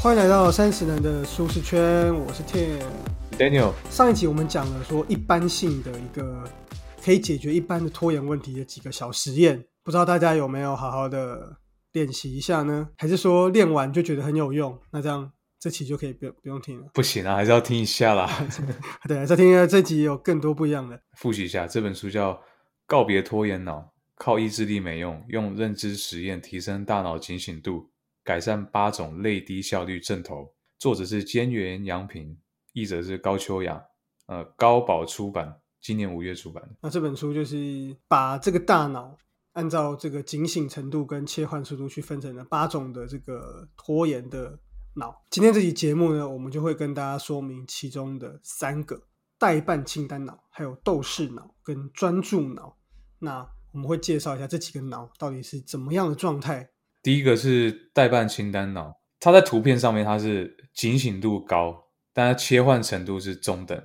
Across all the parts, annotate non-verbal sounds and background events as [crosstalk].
欢迎来到三十人的舒适圈，我是 Tim。Daniel，上一集我们讲了说一般性的一个可以解决一般的拖延问题的几个小实验，不知道大家有没有好好的练习一下呢？还是说练完就觉得很有用？那这样这期就可以不用不用听了。不行啊，还是要听一下啦。[laughs] 对，再听一下这集有更多不一样的。复习一下，这本书叫《告别拖延脑》，靠意志力没用，用认知实验提升大脑警醒度，改善八种类低效率症头。作者是兼原洋平，译者是高秋雅，呃，高宝出版，今年五月出版的。那这本书就是把这个大脑按照这个警醒程度跟切换速度去分成了八种的这个拖延的脑。今天这期节目呢，我们就会跟大家说明其中的三个代办清单脑、还有斗士脑跟专注脑。那我们会介绍一下这几个脑到底是怎么样的状态。第一个是代办清单脑，它在图片上面它是警醒度高，但它切换程度是中等。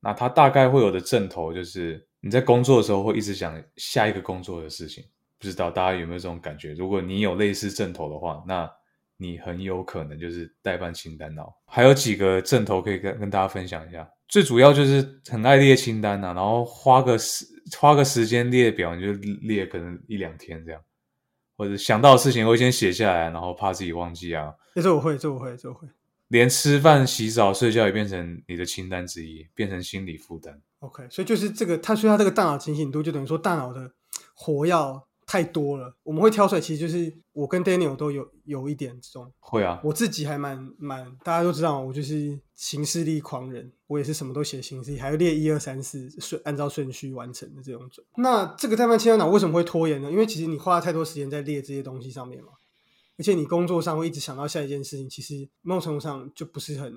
那它大概会有的症头就是你在工作的时候会一直想下一个工作的事情，不知道大家有没有这种感觉？如果你有类似症头的话，那你很有可能就是代办清单脑。还有几个症头可以跟跟大家分享一下，最主要就是很爱列清单呐、然后花个时花个时间列表，你就列可能一两天这样。或者想到的事情会先写下来，然后怕自己忘记啊。欸、这我会，这我会，这我会。连吃饭、洗澡、睡觉也变成你的清单之一，变成心理负担。OK，所以就是这个，它所以它这个大脑清醒度就等于说大脑的活要太多了。我们会挑出来，其实就是我跟 Daniel 都有有一点这种，会啊，我自己还蛮蛮，大家都知道我就是行事力狂人，我也是什么都写行事历，还要列一二三四顺按照顺序完成的这种种。那这个代办清单脑为什么会拖延呢？因为其实你花了太多时间在列这些东西上面嘛，而且你工作上会一直想到下一件事情，其实某种程度上就不是很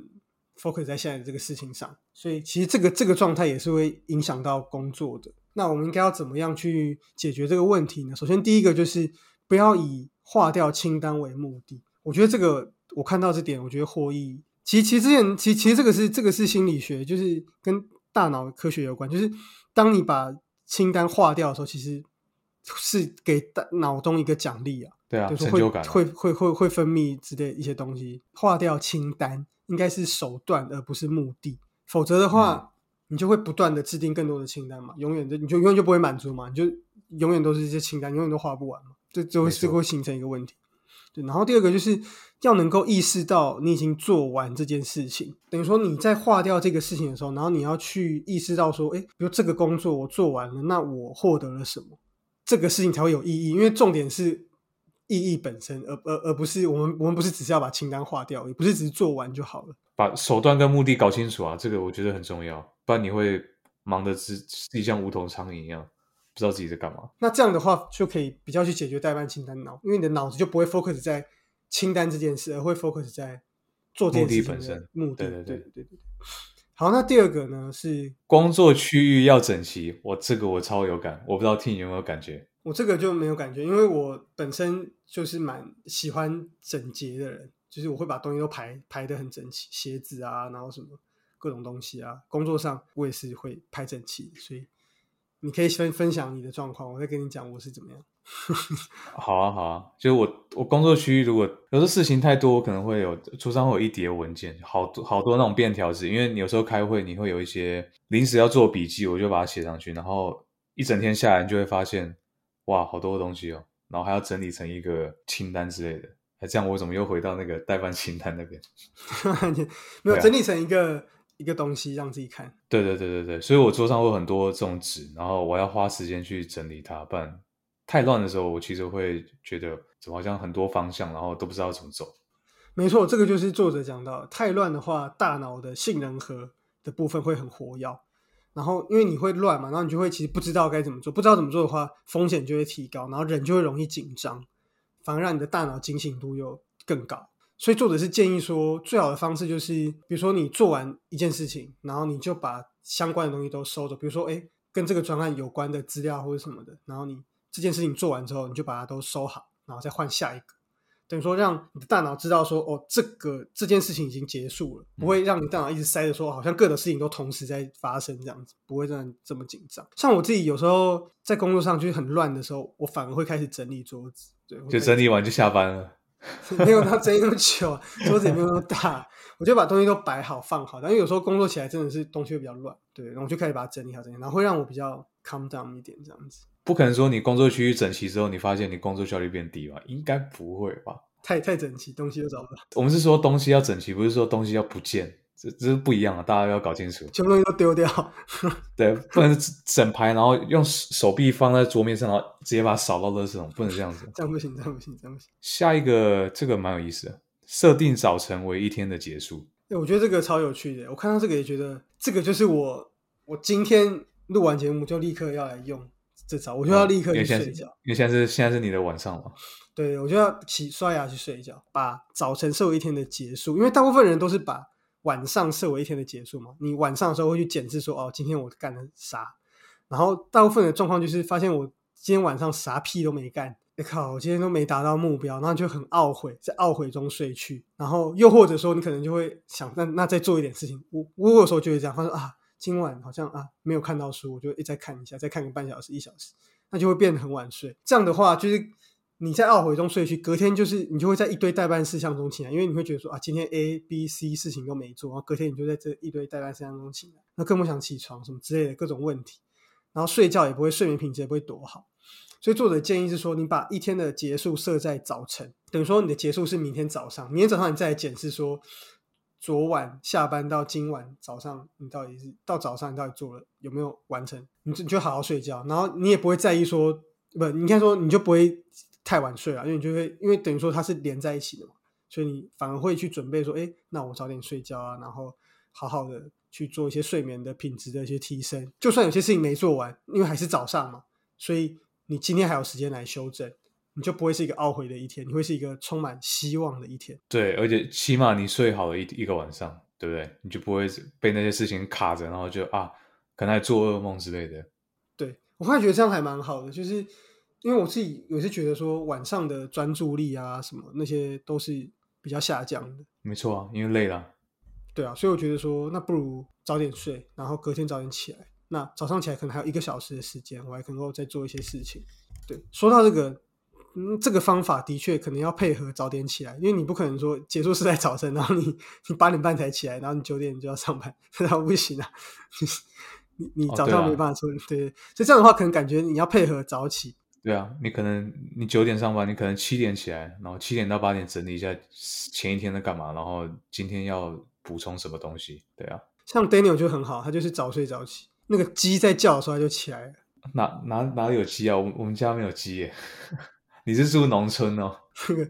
focus 在现在的这个事情上，所以其实这个这个状态也是会影响到工作的。那我们应该要怎么样去解决这个问题呢？首先，第一个就是不要以划掉清单为目的。我觉得这个我看到这点，我觉得获益。其实，其实之前，其实其实这个是这个是心理学，就是跟大脑科学有关。就是当你把清单划掉的时候，其实是给大脑中一个奖励啊。对啊，就是成就感啊会会会会分泌之类一些东西。划掉清单应该是手段而不是目的，否则的话，你就会不断的制定更多的清单嘛，永远就你就永远就不会满足嘛，你就永远都是这些清单，永远都画不完嘛，这就会没错这个会形成一个问题。对，然后第二个就是要能够意识到你已经做完这件事情，等于说你在划掉这个事情的时候，然后你要去意识到说，哎，比如这个工作我做完了，那我获得了什么？这个事情才会有意义，因为重点是意义本身，而而而不是我们我们不是只是要把清单划掉，也不是只是做完就好了。把手段跟目的搞清楚啊，这个我觉得很重要，不然你会忙得自自己像无头苍蝇一样，不知道自己在干嘛。那这样的话就可以比较去解决代办清单脑，因为你的脑子就不会 focus 在清单这件事，而会 focus 在做这件事的目的本身目的。对对对对对。好，那第二个呢是工作区域要整齐，我这个我超有感，我不知道听你有没有感觉？我这个就没有感觉，因为我本身就是蛮喜欢整洁的人，就是我会把东西都排排得很整齐，鞋子啊，然后什么各种东西啊，工作上我也是会拍整齐，所以你可以分分享你的状况，我再跟你讲我是怎么样。[laughs] 好啊，好啊，就是我我工作区域如果有时候事情太多，我可能会有桌上会有一叠文件，好多好多那种便条纸，因为你有时候开会你会有一些临时要做笔记，我就把它写上去，然后一整天下来，你就会发现哇，好多东西哦，然后还要整理成一个清单之类的。哎，这样我怎么又回到那个代办清单那边？[laughs] 没有、啊整理成一个一个东西让自己看。对对对对对，所以我桌上会有很多这种纸，然后我要花时间去整理它，不然太乱的时候，我其实会觉得怎么好像很多方向，然后都不知道怎么走。没错，这个就是作者讲到，太乱的话，大脑的杏仁核的部分会很活跃，然后因为你会乱嘛，然后你就会其实不知道该怎么做，不知道怎么做的话，风险就会提高，然后人就会容易紧张，反而让你的大脑警醒度又更高。所以作者是建议说，最好的方式就是，比如说你做完一件事情，然后你就把相关的东西都收着，比如说，哎，跟这个专案有关的资料或者什么的，然后你这件事情做完之后，你就把它都收好，然后再换下一个。等于说让你的大脑知道说，哦，这个这件事情已经结束了，不会让你大脑一直塞着说，好像各种事情都同时在发生这样子，不会让你这么紧张。像我自己有时候在工作上就是很乱的时候，我反而会开始整理桌子，对，就整理完就下班了。[laughs] 没有到整理那么久，[laughs] 桌子也没有那么大，我就把东西都摆好放好。但因为有时候工作起来真的是东西会比较乱，对，然后我就开始把它整理好整理好，然后会让我比较 calm down 一点这样子。不可能说你工作区域整齐之后，你发现你工作效率变低吧？应该不会吧？太太整齐，东西都找不到。我们是说东西要整齐，不是说东西要不见，这这是不一样啊，大家要搞清楚。全部东西都丢掉，[laughs] 对，不能整排，然后用手臂放在桌面上，然后直接把它扫到垃圾桶，不能这样子。这样不行，这样不行，这样不行。下一个这个蛮有意思的，设定早晨为一天的结束。哎，我觉得这个超有趣的。我看到这个也觉得，这个就是我我今天录完节目就立刻要来用这招，我就要立刻去睡觉。因为现在是现在是你的晚上嘛。对，我就要起刷牙去睡觉，把早晨设为一天的结束。因为大部分人都是把晚上设为一天的结束嘛。你晚上的时候会去检视说，哦，今天我干了啥？然后大部分的状况就是发现我今天晚上啥屁都没干。我靠，我今天都没达到目标，然后就很懊悔，在懊悔中睡去。然后又或者说，你可能就会想，那那再做一点事情。我我有时候就会这样，他说啊，今晚好像啊没有看到书，我就一再看一下，再看个半小时一小时，那就会变得很晚睡。这样的话就是。你在懊悔中睡去，隔天就是你就会在一堆代办事项中起来，因为你会觉得说啊，今天 A、B、C 事情都没做，然后隔天你就在这一堆代办事项中起来，那更不想起床什么之类的各种问题，然后睡觉也不会睡眠品质也不会多好，所以作者建议是说，你把一天的结束设在早晨，等于说你的结束是明天早上，明天早上你再来检视说，昨晚下班到今晚早上你到底是到早上你到底做了有没有完成，你就你就好好睡觉，然后你也不会在意说不，你看说你就不会。太晚睡了，因为你就会，因为等于说它是连在一起的嘛，所以你反而会去准备说，哎，那我早点睡觉啊，然后好好的去做一些睡眠的品质的一些提升。就算有些事情没做完，因为还是早上嘛，所以你今天还有时间来修正，你就不会是一个懊悔的一天，你会是一个充满希望的一天。对，而且起码你睡好了一一个晚上，对不对？你就不会被那些事情卡着，然后就啊，可能还做噩梦之类的。对我后来觉得这样还蛮好的，就是。因为我自己有时觉得说晚上的专注力啊什么那些都是比较下降的。没错啊，因为累了。对啊，所以我觉得说那不如早点睡，然后隔天早点起来。那早上起来可能还有一个小时的时间，我还能够再做一些事情。对，说到这个，嗯，这个方法的确可能要配合早点起来，因为你不可能说结束是在早晨，然后你你八点半才起来，然后你九点就要上班，那不行啊。[laughs] 你你早上没办法做，对，所以这样的话可能感觉你要配合早起。对啊，你可能你九点上班，你可能七点起来，然后七点到八点整理一下前一天在干嘛，然后今天要补充什么东西。对啊，像 Daniel 就很好，他就是早睡早起，那个鸡在叫的时候他就起来了。哪哪哪里有鸡啊？我我们家没有鸡耶。[laughs] 你是住农村哦？[laughs] 那个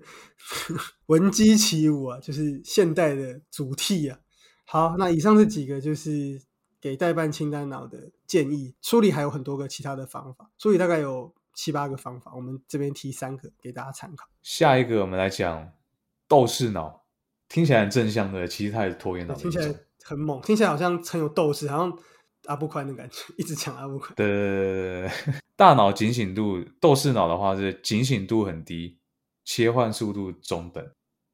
闻鸡起舞啊，就是现代的主题啊。好，那以上这几个就是给代办清单脑的建议。书里还有很多个其他的方法，书里大概有。七八个方法，我们这边提三个给大家参考。下一个我们来讲斗士脑，听起来很正向的，其实它也是拖延脑。听起来很猛，听起来好像很有斗志，好像阿布宽的感觉，一直讲阿布宽。对对对对大脑警醒度，斗士脑的话是警醒度很低，切换速度中等。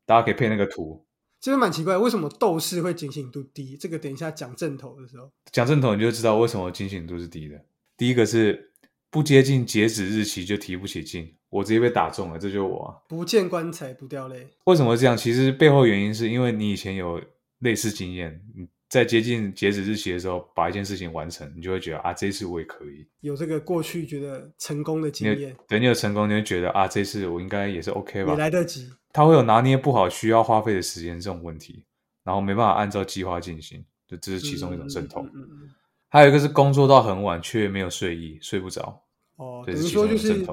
大家可以配那个图。这边蛮奇怪，为什么斗士会警醒度低？这个等一下讲正头的时候，讲正头你就知道为什么警醒度是低的。第一个是。不接近截止日期就提不起劲，我直接被打中了，这就是我。不见棺材不掉泪，为什么这样？其实背后原因是因为你以前有类似经验，你在接近截止日期的时候把一件事情完成，你就会觉得啊，这次我也可以。有这个过去觉得成功的经验，等你有成功，你会觉得啊，这次我应该也是 OK 吧？也来得及。他会有拿捏不好需要花费的时间这种问题，然后没办法按照计划进行，就这是其中一种阵痛。嗯嗯。还有一个是工作到很晚却没有睡意，睡不着。哦，等于说就是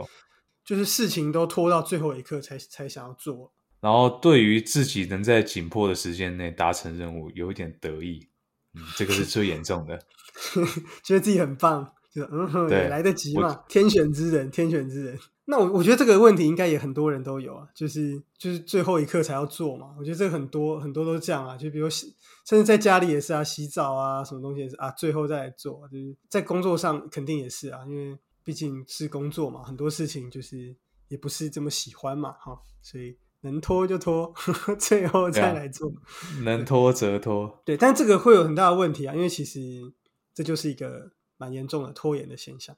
就是事情都拖到最后一刻才才想要做，然后对于自己能在紧迫的时间内达成任务有一点得意，嗯，这个是最严重的，[laughs] 觉得自己很棒，就嗯哼，对，来得及嘛，天选之人，天选之人。那我我觉得这个问题应该也很多人都有啊，就是就是最后一刻才要做嘛。我觉得这个很多很多都这样啊，就比如洗，甚至在家里也是啊，洗澡啊，什么东西也是啊，最后再来做，就是在工作上肯定也是啊，因为。毕竟是工作嘛，很多事情就是也不是这么喜欢嘛，哈，所以能拖就拖，[laughs] 最后再来做，能拖则拖。对，但这个会有很大的问题啊，因为其实这就是一个蛮严重的拖延的现象。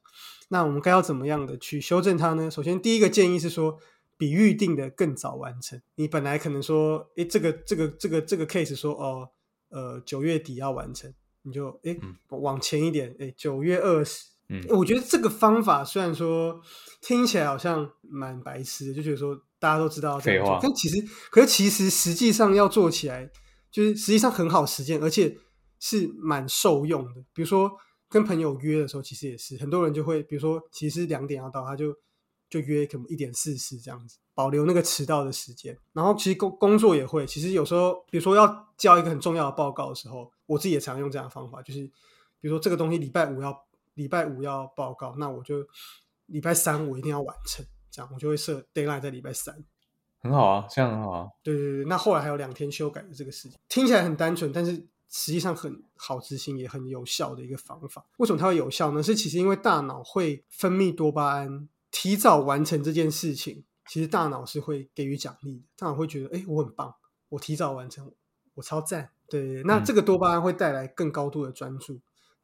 那我们该要怎么样的去修正它呢？首先，第一个建议是说，比预定的更早完成。你本来可能说，诶，这个这个这个这个 case 说，哦，呃，九月底要完成，你就诶嗯往前一点，诶，九月二十。嗯我觉得这个方法虽然说听起来好像蛮白痴的，就觉得说大家都知道要这样做废话但其实，可是其实实际上要做起来，就是实际上很好实践，而且是蛮受用的。比如说跟朋友约的时候，其实也是很多人就会，比如说其实两点要到，他就就约可能一点四十这样子，保留那个迟到的时间。然后其实工工作也会，其实有时候比如说要交一个很重要的报告的时候，我自己也常用这样的方法，就是比如说这个东西礼拜五要礼拜五要报告，那我就礼拜三我一定要完成，这样我就会设 deadline 在礼拜三。很好啊，这样很好啊。对对对，那后来还有两天修改的这个事情，听起来很单纯，但是实际上很好执行，也很有效的一个方法。为什么它会有效呢？是其实因为大脑会分泌多巴胺，提早完成这件事情，其实大脑是会给予奖励的，大脑会觉得，哎，我很棒，我提早完成，我超赞。对对对，那嗯这个多巴胺会带来更高度的专注，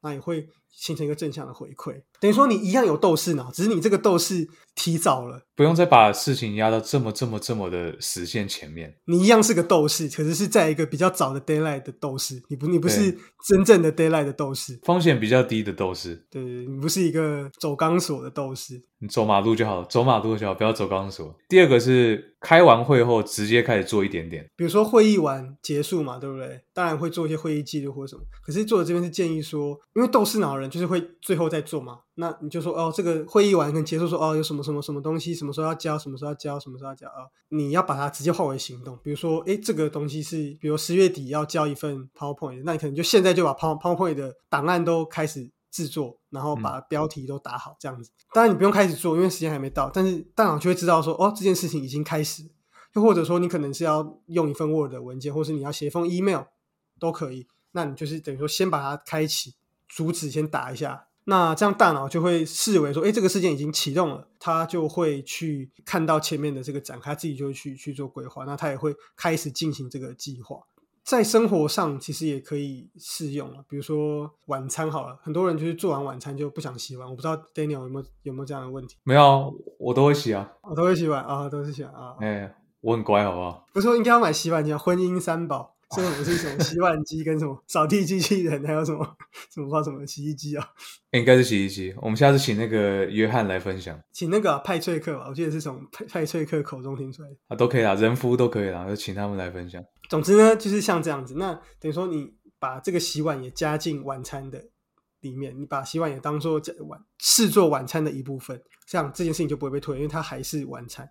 那也会形成一个正向的回馈。等于说你一样有斗士脑，只是你这个斗士提早了。不用再把事情压到这么这么这么的实现前面。你一样是个斗士，可是是在一个比较早的 d a y l i g h t 的斗士，你不你不是真正的 d a y l i g h t 的斗士，风险比较低的斗士，对你不是一个走钢索的斗士。你走马路就好，走马路就好，不要走钢索。第二个是开完会后直接开始做一点点，比如说会议完结束嘛，对不对？当然会做一些会议记录或者什么。可是作者这边是建议说，因为斗士脑人就是会最后再做嘛，那你就说哦，这个会议完跟结束说哦，有什么什么什么东西，什么时候要交，什么时候要交，什么时候要交啊、你要把它直接化为行动。比如说，诶，这个东西是，比如十月底要交一份 PowerPoint，那你可能就现在就把 Power PowerPoint 的档案都开始制作，然后把标题都打好，这样子。当然你不用开始做，因为时间还没到，但是大脑就会知道说，哦，这件事情已经开始。又或者说，你可能是要用一份 Word 的文件，或是你要写一封 email 都可以。那你就是等于说，先把它开启，主旨先打一下。那这样大脑就会视为说，哎，这个事件已经启动了，它就会去看到前面的这个展开，自己就会去去做规划。那它也会开始进行这个计划。在生活上其实也可以适用了，比如说晚餐好了，很多人就是做完晚餐就不想洗碗。我不知道 Daniel 有没有有没有这样的问题？没有啊，我都会洗啊。我、都会洗碗啊，都是洗碗啊。哎、我很乖，好不好？不是说应该要买洗碗机啊，婚姻三宝，这种是什么 [laughs] 洗碗机跟什么扫地机器人，还有什么什么不知道什么洗衣机啊？应该是洗衣机。我们下次请那个约翰来分享请那个啊派翠克吧，我记得是从派派翠克口中听出来的。啊，都可以啦，人夫都可以啦，就请他们来分享。总之呢，就是像这样子。那等于说你把这个洗碗也加进晚餐的里面，你把洗碗也当做晚视作晚餐的一部分，这样这件事情就不会被推，因为它还是晚餐。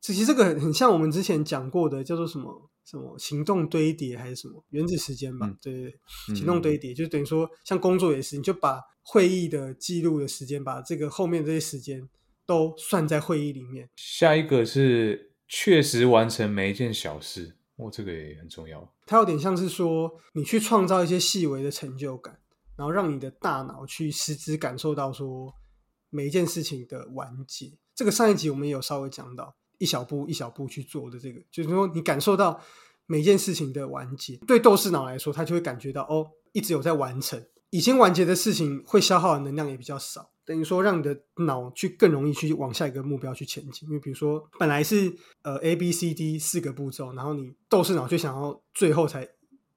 其实这个很很像我们之前讲过的，叫做什么什么行动堆叠还是什么原子时间吧？嗯对对对，嗯行动堆叠，就等于说像工作也是，你就把会议的记录的时间，把这个后面这些时间都算在会议里面。下一个是确实完成每一件小事，哦，这个也很重要。它有点像是说，你去创造一些细微的成就感，然后让你的大脑去实质感受到说每一件事情的完结。这个上一集我们也有稍微讲到，一小步一小步去做的这个，就是说你感受到每件事情的完结。对斗士脑来说，他就会感觉到哦，一直有在完成，已经完结的事情会消耗的能量也比较少。等于说，让你的脑去更容易去往下一个目标去前进。因为比如说，本来是呃 A B C D 四个步骤，然后你斗士脑就想要最后才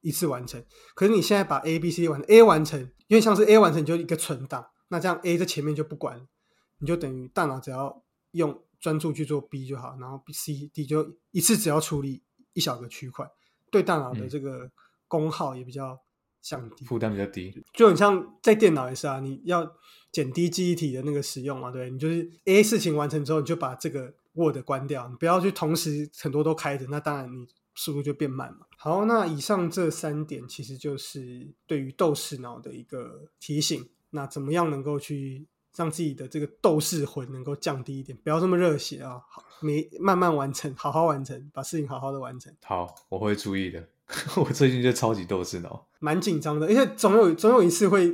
一次完成。可是你现在把 A B C D 完成，A 完成，因为像是 A 完成，你就一个存档，那这样 A 在前面就不管了，你就等于大脑只要用专注去做 B 就好，然后 B C D 就一次只要处理一小个区块，对大脑的嗯这个功耗也比较降低。负担比较低。就很像在电脑也是啊，你要减低记忆体的那个使用嘛，对，你就是 A 事情完成之后，你就把这个 Word 关掉，你不要去同时很多都开着，那当然你速度就变慢嘛。好，那以上这三点其实就是对于斗士脑的一个提醒。那怎么样能够去让自己的这个斗士魂能够降低一点，不要这么热血啊，好，你慢慢完成，好好完成，把事情好好的完成。好，我会注意的。[laughs] 我最近就超级斗士脑，蛮紧张的，而且总有总有一次会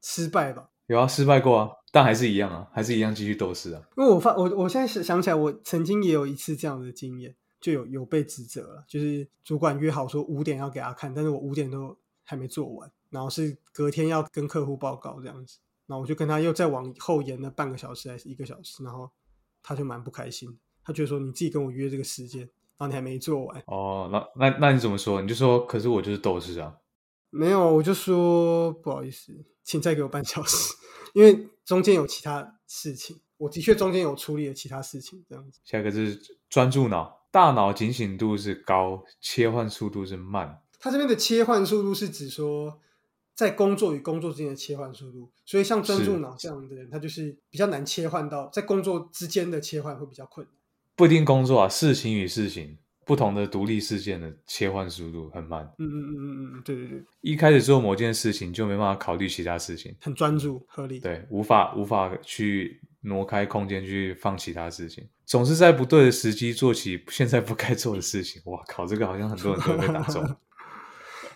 失败吧。有啊，失败过啊，但还是一样啊，还是一样继续斗士啊。因为我发我我现在想想起来，我曾经也有一次这样的经验，就有有被指责了，就是主管约好说五点要给他看，但是我五点都还没做完，然后是隔天要跟客户报告这样子，然后我就跟他又再往后延了半个小时还是一个小时，然后他就蛮不开心，他觉得说你自己跟我约这个时间，然后你还没做完，哦，那那那你怎么说？你就说，可是我就是斗士啊。没有，我就说不好意思，请再给我半小时，[laughs] 因为中间有其他事情，我的确中间有处理了其他事情，这样子。下一个是专注脑，大脑警醒度是高，切换速度是慢。他这边的切换速度是指说，在工作与工作之间的切换速度，所以像专注是脑这样的人，他就是比较难切换到在工作之间的切换会比较困难。不一定工作啊，事情与事情不同的独立事件的切换速度很慢。嗯嗯嗯嗯嗯，对对对，一开始做某件事情就没办法考虑其他事情，很专注，合理。对，无法无法去挪开空间去放其他事情，总是在不对的时机做起现在不该做的事情。哇靠，这个好像很多人都会被打中。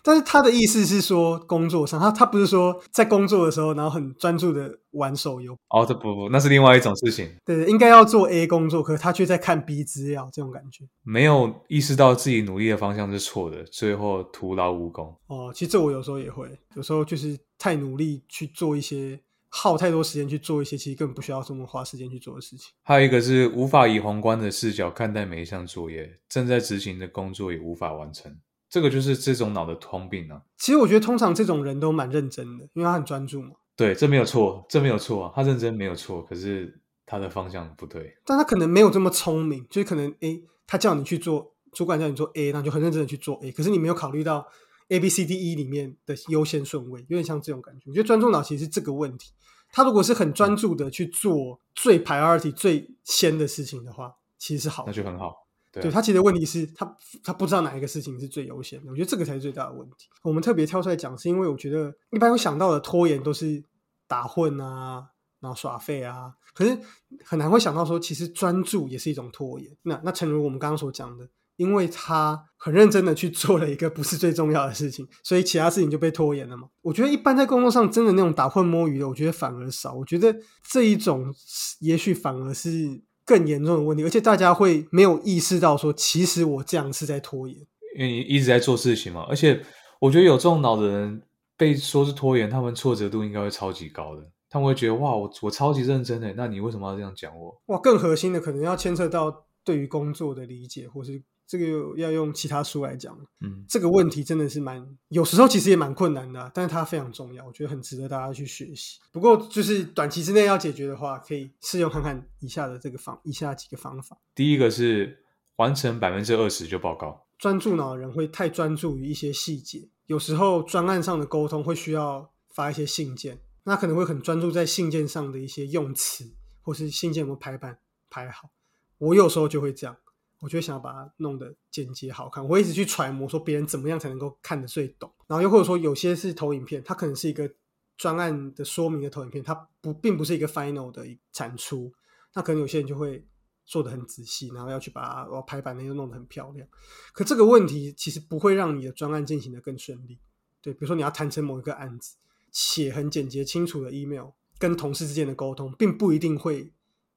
但是他的意思是说，工作上他他不是说在工作的时候，然后很专注的玩手游，哦，这不不，那是另外一种事情，对对，应该要做 A 工作，可是他却在看 B 资料，这种感觉。没有意识到自己努力的方向是错的，最后徒劳无功。哦，其实这我有时候也会，有时候就是太努力去做一些，耗太多时间去做一些，其实根本不需要这么花时间去做的事情。还有一个是无法以宏观的视角看待每一项作业，正在执行的工作也无法完成。这个就是这种脑的通病啊。其实我觉得通常这种人都蛮认真的，因为他很专注嘛。对，这没有错，这没有错啊，他认真没有错，可是他的方向不对。但他可能没有这么聪明，就是可能诶他叫你去做，主管叫你做 A，那你就很认真的去做 A，可是你没有考虑到 A B C D E 里面的优先顺位，有点像这种感觉。我觉得专注脑其实是这个问题。他如果是很专注的去做最 priority 最先的事情的话，其实是好的那。就很好。对他其实问题是他他不知道哪一个事情是最优先的，我觉得这个才是最大的问题。我们特别挑出来讲，是因为我觉得一般会想到的拖延都是打混啊，然后耍废啊，可是很难会想到说，其实专注也是一种拖延。那那诚如我们刚刚所讲的，因为他很认真的去做了一个不是最重要的事情，所以其他事情就被拖延了嘛。我觉得一般在工作上真的那种打混摸鱼的，我觉得反而少。我觉得这一种也许反而是更严重的问题，而且大家会没有意识到说，其实我这样是在拖延。因为你一直在做事情嘛，而且我觉得有这种脑的人被说是拖延，他们挫折度应该会超级高的。他们会觉得哇，我我超级认真的，那你为什么要这样讲我？哇，更核心的可能要牵扯到对于工作的理解，或是这个要用其他书来讲。嗯，这个问题真的是蛮，有时候其实也蛮困难的啊、但是它非常重要，我觉得很值得大家去学习。不过就是短期之内要解决的话，可以试用看看以下的这个方，以下几个方法。第一个是完成百分之二十就报告。专注脑的人会太专注于一些细节，有时候专案上的沟通会需要发一些信件，那可能会很专注在信件上的一些用词，或是信件有没有排版排好。我有时候就会这样，我就想要把它弄得简洁好看，我一直去揣摩说别人怎么样才能够看得最懂，然后又或者说有些是投影片，它可能是一个专案的说明的投影片，它不并不是一个 final 的产出，那可能有些人就会做的很仔细，然后要去把它排版那又弄得很漂亮。可这个问题其实不会让你的专案进行的更顺利。对，比如说你要谈成某一个案子，写很简洁清楚的 email，跟同事之间的沟通，并不一定会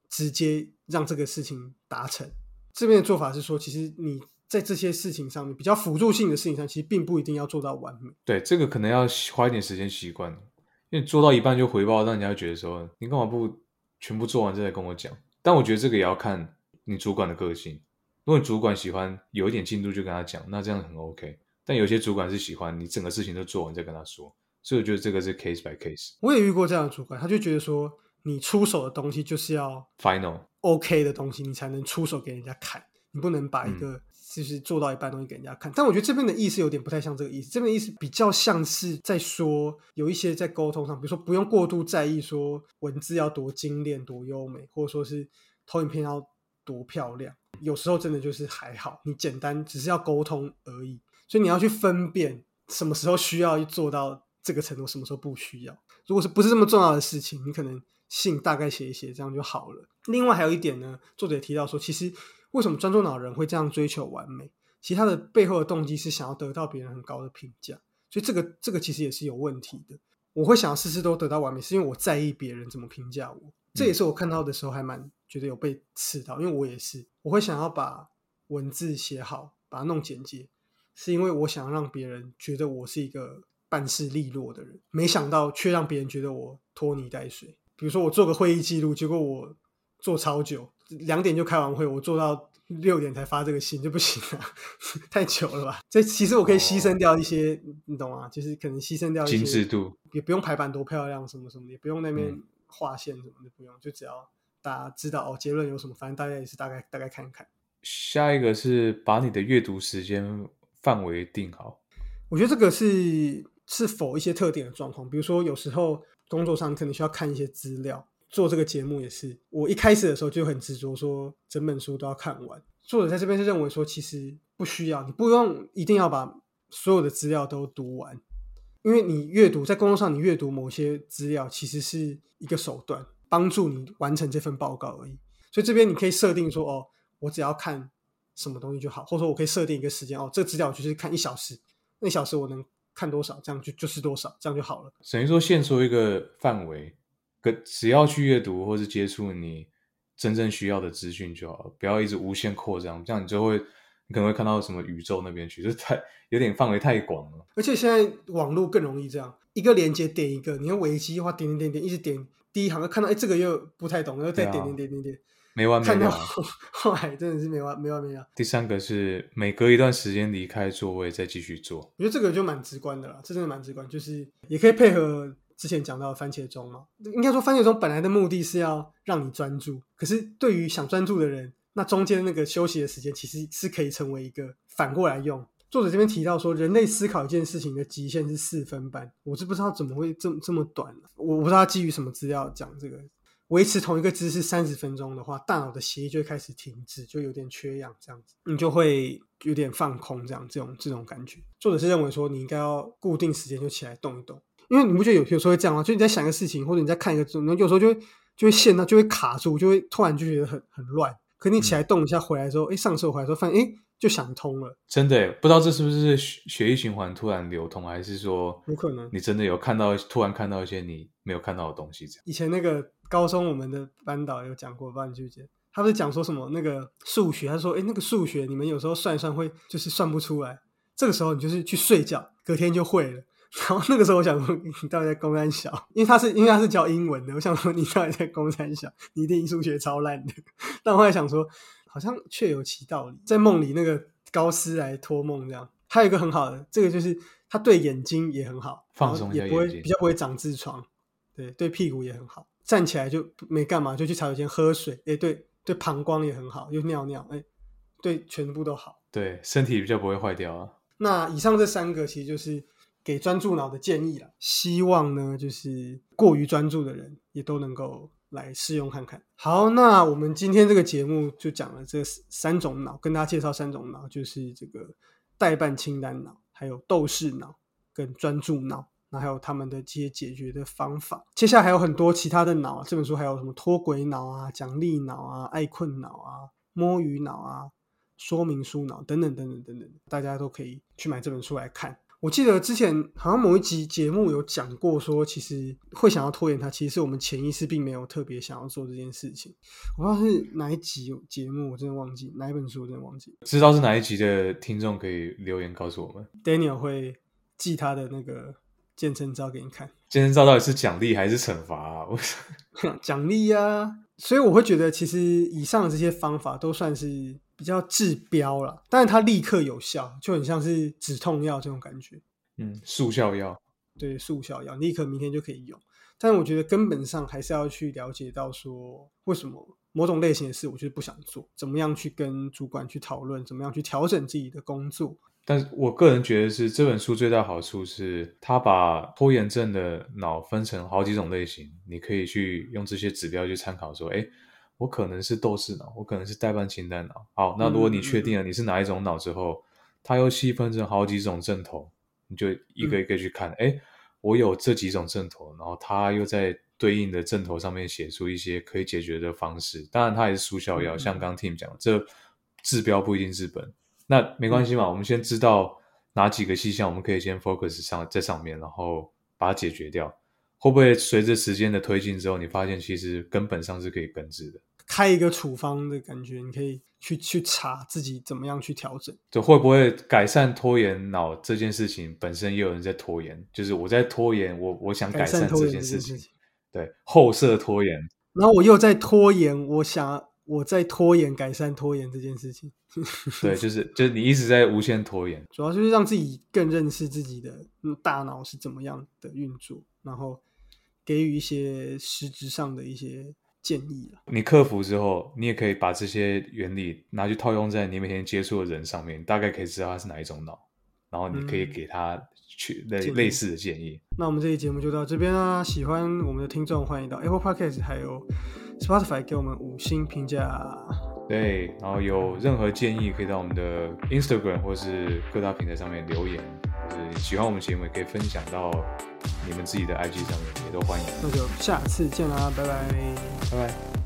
直接让这个事情达成。这边的做法是说，其实你在这些事情上面比较辅助性的事情上，其实并不一定要做到完美。对，这个可能要花一点时间习惯，因为做到一半就回报，让人家觉得说你干嘛不全部做完再来跟我讲？但我觉得这个也要看你主管的个性。如果你主管喜欢有一点进度就跟他讲，那这样很 OK。但有些主管是喜欢你整个事情都做完再跟他说，所以我觉得这个是 case by case。我也遇过这样的主管，他就觉得说，你出手的东西就是要 Final，OK 的东西，你才能出手给人家看，你不能把一个就是做到一半的东西给人家看。但我觉得这边的意思有点不太像这个意思，这边的意思比较像是在说有一些在沟通上，比如说不用过度在意说文字要多精炼、多优美，或者说是投影片要多漂亮。有时候真的就是还好，你简单只是要沟通而已，所以你要去分辨什么时候需要做到这个程度，什么时候不需要。如果是不是这么重要的事情，你可能信大概写一写，这样就好了。另外还有一点呢，作者也提到说，其实为什么专注脑人会这样追求完美？其实他的背后的动机是想要得到别人很高的评价，所以这个这个其实也是有问题的。我会想要事事都得到完美，是因为我在意别人怎么评价我。这也是我看到的时候还蛮觉得有被刺到，因为我也是，我会想要把文字写好，把它弄简洁，是因为我想让别人觉得我是一个办事利落的人，没想到却让别人觉得我拖泥带水。比如说我做个会议记录，结果我做超久，两点就开完会，我做到六点才发这个信就不行了，[laughs] 太久了吧？这其实我可以牺牲掉一些，你懂吗？就是可能牺牲掉一些精致度，也不用排版多漂亮，什么什么，也不用那边嗯划线什么的，不用，就只要大家知道哦结论有什么，反正大家也是大概大概看看。下一个是把你的阅读时间范围定好。我觉得这个是是否一些特定的状况，比如说有时候工作上可能需要看一些资料，做这个节目也是，我一开始的时候就很执着说整本书都要看完。作者在这边是认为说，其实不需要，你不用一定要把所有的资料都读完，因为你阅读在工作上你阅读某些资料，其实是一个手段，帮助你完成这份报告而已。所以这边你可以设定说，哦，我只要看什么东西就好，或者说我可以设定一个时间，哦，这个资料我就是看一小时，那小时我能看多少，这样就就是多少，这样就好了。等于说限缩一个范围，跟只要去阅读或是接触你真正需要的资讯就好了，不要一直无限扩张，这样你就会你可能会看到什么宇宙那边去，就太有点范围太广了。而且现在网络更容易这样，一个连接点一个，你用维基的话点点点点，一直点第一行看到哎这个又不太懂，然后再点点点点点，没完没了。后后来真的是没完没完没了。第三个是每隔一段时间离开座位再继续做。我觉得这个就蛮直观的啦，这真的蛮直观，就是也可以配合之前讲到的番茄钟嘛。应该说番茄钟本来的目的是要让你专注，可是对于想专注的人，那中间那个休息的时间其实是可以成为一个反过来用。作者这边提到说，人类思考一件事情的极限是四分半，我是不知道怎么会这么这么短、我我不知道他基于什么资料讲这个。维持同一个姿势三十分钟的话，大脑的血液就会开始停止，就有点缺氧，这样子，你就会有点放空，这样这种这种感觉。作者是认为说，你应该要固定时间就起来动一动，因为你不觉得有有时候会这样吗？就你在想一个事情，或者你在看一个字，然后有时候就会就会陷到，就会卡住，就会突然就觉得很很乱。可你起来动一下，回来之后，哎、上车回来之后，发现哎、诶就想通了，真的不知道这是不是血血液循环突然流通，还是说有可能你真的有看到突然看到一些你没有看到的东西？这样以前那个高中我们的班导有讲过，不知道你记不记？他不是讲说什么那个数学，他说：“哎，那个数学你们有时候算一算会就是算不出来，这个时候你就是去睡觉，隔天就会了。”然后那个时候我想说，你到底在公山小？因为他是因为他是教英文的，我想说你到底在公山小？你一定数学超烂的。[laughs] 但我后来想说，好像确有其道理，在梦里那个高斯来托梦这样。还有一个很好的，这个就是他对眼睛也很好，放松一下然后也不会比较不会长痔疮。对对，屁股也很好，站起来就没干嘛，就去茶水间喝水。哎，对对，膀胱也很好，又尿尿，哎，对，全部都好。对身体比较不会坏掉啊。那以上这三个其实就是给专注脑的建议了，希望呢就是过于专注的人也都能够来试用看看。好，那我们今天这个节目就讲了这三种脑，跟大家介绍三种脑，就是这个代办清单脑，还有斗士脑跟专注脑。那还有他们的这些解决的方法，接下来还有很多其他的脑。这本书还有什么脱轨脑啊、奖励脑啊、爱困脑啊、摸鱼脑啊、说明书脑等等等等等等，大家都可以去买这本书来看。我记得之前好像某一集节目有讲过，说其实会想要拖延它，其实是我们潜意识并没有特别想要做这件事情。我不知道是哪一集节目，我真的忘记哪一本书，我真的忘记。知道是哪一集的听众可以留言告诉我们。Daniel 会寄他的那个健身照给你看。健身照到底是奖励还是惩罚啊？我 [laughs] 奖励啊，所以我会觉得，其实以上的这些方法都算是比较治标了，但是它立刻有效，就很像是止痛药这种感觉，嗯，速效药。对，速效药，立刻明天就可以用。但我觉得根本上还是要去了解到说，为什么某种类型的事我就是不想做，怎么样去跟主管去讨论，怎么样去调整自己的工作。但是我个人觉得是这本书最大好处是，它把拖延症的脑分成好几种类型，你可以去用这些指标去参考，说，哎，我可能是斗士脑，我可能是代办清单脑。好，那如果你确定了你是哪一种脑之后，它又细分成好几种症头，你就一个一个去看，哎、我有这几种症头，然后它又在对应的症头上面写出一些可以解决的方式。当然，它也是速效药，嗯像刚刚 Tim 讲，这治标不一定治本。那没关系嘛，我们先知道哪几个细项，我们可以先 focus 上在上面，然后把它解决掉。会不会随着时间的推进之后，你发现其实根本上是可以根治的？开一个处方的感觉，你可以去去查自己怎么样去调整。就会不会改善拖延脑这件事情本身也有人在拖延，就是我在拖延，我我想改善这件事情。对后设拖延，然后我又在拖延，我想我在拖延改善拖延这件事情。[laughs] 对，就是就是你一直在无限拖延，主要就是让自己更认识自己的大脑是怎么样的运作，然后给予一些实质上的一些建议你克服之后，你也可以把这些原理拿去套用在你每天接触的人上面，大概可以知道他是哪一种脑，然后你可以给他去类类似的建议。那我们这期节目就到这边啦，喜欢我们的听众欢迎到 Apple Podcast 还有 Spotify 给我们五星评价。对，然后有任何建议可以到我们的 Instagram 或是各大平台上面留言，就是喜欢我们节目也可以分享到你们自己的 IG 上面，也都欢迎。那就下次见啦，拜拜，拜拜。